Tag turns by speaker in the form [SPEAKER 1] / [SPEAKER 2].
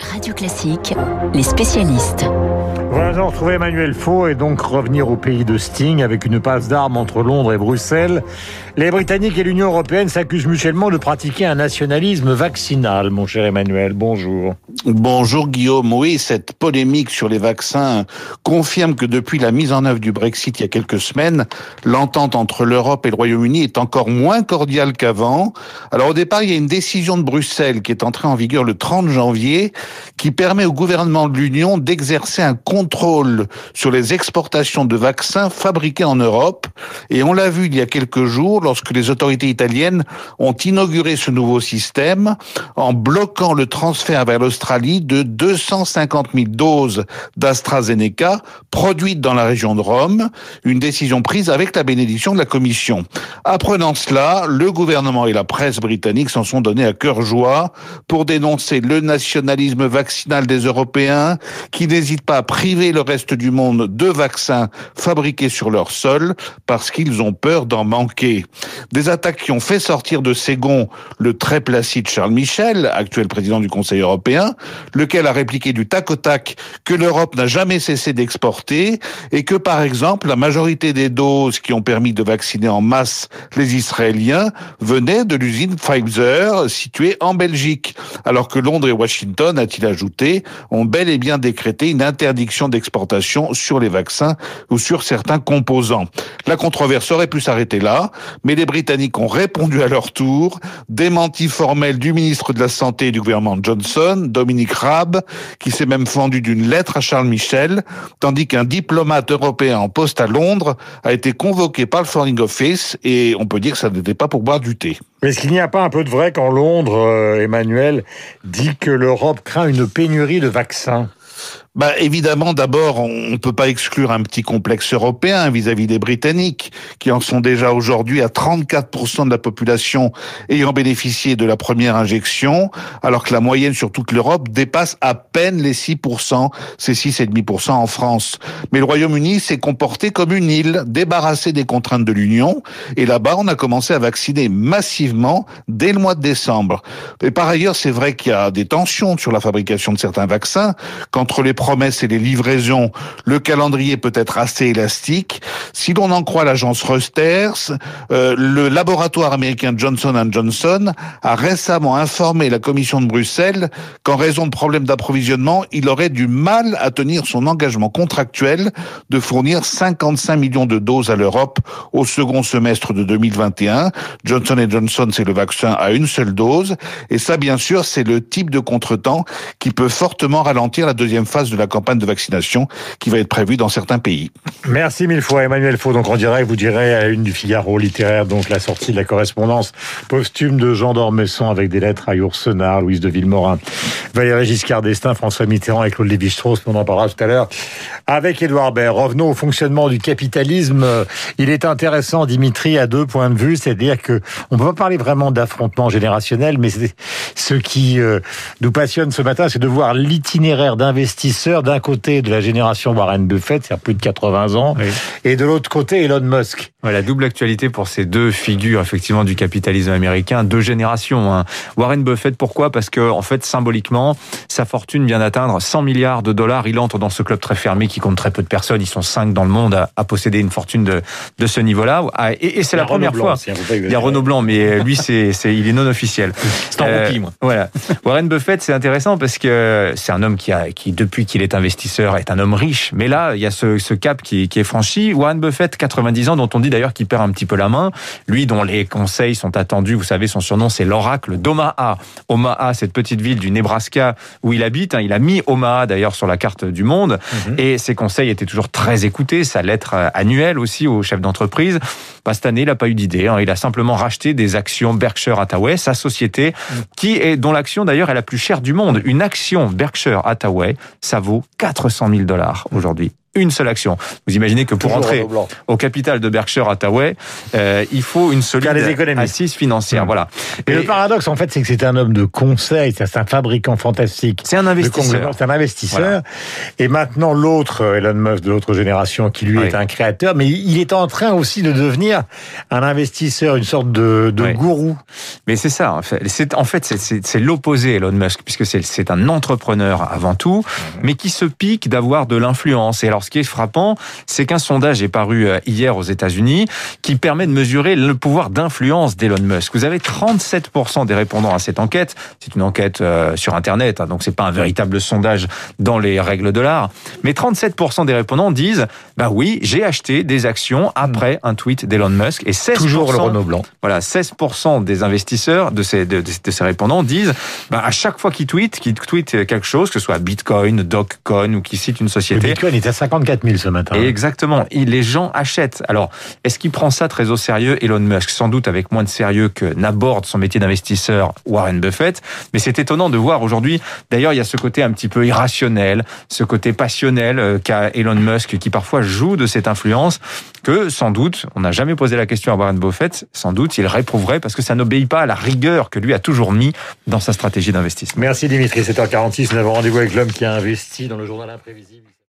[SPEAKER 1] Radio Classique, les spécialistes.
[SPEAKER 2] Voilà, retrouver Emmanuel Faux et donc revenir au pays de Sting avec une passe d'armes entre Londres et Bruxelles. Les Britanniques et l'Union européenne s'accusent mutuellement de pratiquer un nationalisme vaccinal, mon cher Emmanuel. Bonjour.
[SPEAKER 3] Bonjour Guillaume. Oui, cette polémique sur les vaccins confirme que depuis la mise en œuvre du Brexit il y a quelques semaines, l'entente entre l'Europe et le Royaume-Uni est encore moins cordiale qu'avant. Alors au départ, il y a une décision de Bruxelles qui est entrée en vigueur le 30 janvier qui permet au gouvernement de l'Union d'exercer un contrôle sur les exportations de vaccins fabriqués en Europe. Et on l'a vu il y a quelques jours lorsque les autorités italiennes ont inauguré ce nouveau système en bloquant le transfert vers l'Australie de 250 000 doses d'AstraZeneca produites dans la région de Rome, une décision prise avec la bénédiction de la Commission. Apprenant cela, le gouvernement et la presse britannique s'en sont donnés à cœur joie pour dénoncer le nationalisme vaccinal des Européens qui n'hésitent pas à priver le reste du monde de vaccins fabriqués sur leur sol parce qu'ils ont peur d'en manquer. Des attaques qui ont fait sortir de ses gonds le très placide Charles Michel, actuel président du Conseil européen, lequel a répliqué du tac au tac que l'Europe n'a jamais cessé d'exporter et que, par exemple, la majorité des doses qui ont permis de vacciner en masse les Israéliens venaient de l'usine Pfizer située en Belgique, alors que Londres et Washington, a-t-il ajouté, ont bel et bien décrété une interdiction d'exportation sur les vaccins ou sur certains composants. La controverse aurait pu s'arrêter là, mais les Britanniques ont répondu à leur tour, démenti formel du ministre de la Santé et du gouvernement Johnson, Dominique Raab, qui s'est même fendu d'une lettre à Charles Michel, tandis qu'un diplomate européen en poste à Londres a été convoqué par le Foreign Office et on peut dire que ça n'était pas pour boire du thé.
[SPEAKER 2] Mais est-ce qu'il n'y a pas un peu de vrai quand Londres, euh, Emmanuel, dit que l'Europe craint une pénurie de vaccins?
[SPEAKER 3] Bah, évidemment, d'abord, on ne peut pas exclure un petit complexe européen vis-à-vis des Britanniques, qui en sont déjà aujourd'hui à 34% de la population ayant bénéficié de la première injection, alors que la moyenne sur toute l'Europe dépasse à peine les 6%, c'est 6,5% en France. Mais le Royaume-Uni s'est comporté comme une île, débarrassée des contraintes de l'Union, et là-bas, on a commencé à vacciner massivement dès le mois de décembre. Et par ailleurs, c'est vrai qu'il y a des tensions sur la fabrication de certains vaccins, qu'entre les promesses et les livraisons, le calendrier peut être assez élastique. Si l'on en croit l'agence Reuters, euh, le laboratoire américain Johnson Johnson a récemment informé la commission de Bruxelles qu'en raison de problèmes d'approvisionnement, il aurait du mal à tenir son engagement contractuel de fournir 55 millions de doses à l'Europe au second semestre de 2021. Johnson Johnson, c'est le vaccin à une seule dose. Et ça, bien sûr, c'est le type de contretemps qui peut fortement ralentir la deuxième phase de la campagne de vaccination qui va être prévue dans certains pays.
[SPEAKER 2] Merci mille fois Emmanuel Faux. Donc on dirait, vous direz à une du Figaro littéraire, donc la sortie de la correspondance posthume de Jean d'Ormesson avec des lettres à Yourcenar, Louise de Villemorin, Valéry Giscard d'Estaing, François Mitterrand et Claude Lévi-Strauss, on en parlera tout à l'heure avec Édouard Baird. Revenons au fonctionnement du capitalisme. Il est intéressant, Dimitri, à deux points de vue, c'est-à-dire que on peut pas parler vraiment d'affrontement générationnel, mais ce qui euh, nous passionne ce matin, c'est de voir l'itinéraire d'un côté de la génération Warren Buffett, c'est-à-dire plus de 80 ans, et de l'autre côté Elon Musk.
[SPEAKER 4] La double actualité pour ces deux figures effectivement du capitalisme américain, deux générations. Hein. Warren Buffett, pourquoi? Parce que en fait symboliquement, sa fortune vient d'atteindre 100 milliards de dollars. Il entre dans ce club très fermé qui compte très peu de personnes. Ils sont cinq dans le monde à, posséder une fortune de, de ce niveau-là. Ah, et, c'est la première fois. il y a Renaud Blanc, mais lui c'est, c'est il est non officiel.
[SPEAKER 2] C'est un euh, moi.
[SPEAKER 4] Voilà. Warren Buffett, c'est intéressant parce que c'est un homme qui a qui depuis qu'il est investisseur, est un homme riche. Mais là, il y a ce, cap qui, est franchi. Warren Buffett, 90 ans, dont on dit d'ailleurs qu'il perd un petit peu la main. Lui, dont les conseils sont attendus, vous savez, son surnom, c'est l'oracle d'Omaha. Omaha, cette petite ville du Nebraska où il habite. Hein. Il a mis Omaha d'ailleurs sur la carte du monde. Mhm. Et ses conseils étaient toujours très écoutés. Sa lettre annuelle aussi au chef d'entreprise. Pas cette année, il n'a pas eu d'idée. Hein. Il a simplement racheté des actions Berkshire Hathaway, sa société, mhm. qui est, dont l'action d'ailleurs est la plus chère du monde. Une action Berkshire Hathaway, ça vaut 400 000 dollars aujourd'hui. Une seule action. Vous imaginez que pour entrer au capital de Berkshire Hathaway, euh, il faut une solide assise financière. Mmh. Voilà.
[SPEAKER 2] Et, le paradoxe, en fait, c'est que c'est un homme de conseil, c'est un fabricant fantastique.
[SPEAKER 4] C'est un investisseur.
[SPEAKER 2] C'est un investisseur. Et maintenant, l'autre, Elon Musk de l'autre génération, qui lui est un créateur, mais il est en train aussi de devenir un investisseur, une sorte de, de gourou.
[SPEAKER 4] Mais c'est ça, en fait. C'est, en fait, c'est l'opposé, Elon Musk, puisque c'est un entrepreneur avant tout, mmh. mais qui se pique d'avoir de l'influence. Et alors, ce qui est frappant, c'est qu'un sondage est paru euh, hier aux États-Unis qui permet de mesurer le pouvoir d'influence d'Elon Musk. Vous avez 37% des répondants à cette enquête. C'est une enquête euh, sur Internet, hein, donc c'est pas un véritable sondage dans les règles de l'art. Mais 37% des répondants disent, bah oui, j'ai acheté des actions après un tweet d'Elon Musk. Et 16%,
[SPEAKER 2] toujours le Renault blanc.
[SPEAKER 4] Voilà, 16% des investisseurs de ces, de, ces répondants disent, bah à chaque fois qu'ils tweetent, qu'ils tweetent quelque chose, que ce soit Bitcoin, Dogecoin ou qu'ils citent une société.
[SPEAKER 2] Le Bitcoin est à 54 000 ce matin.
[SPEAKER 4] Et exactement. les gens achètent. Alors, est-ce qu'il prend ça très au sérieux, Elon Musk? Sans doute avec moins de sérieux que n'aborde son métier d'investisseur Warren Buffett. Mais c'est étonnant de voir aujourd'hui. D'ailleurs, il y a ce côté un petit peu irrationnel, ce côté passionnel euh, qu'a Elon Musk, qui parfois joue de cette influence, que sans doute, on n'a jamais posé la question à Warren Buffett, sans doute il réprouverait parce que ça n'obéit pas à la rigueur que lui a toujours mis dans sa stratégie d'investissement.
[SPEAKER 2] Merci Dimitri, 7h46, nous avons rendez-vous avec l'homme qui a investi dans le journal imprévisible.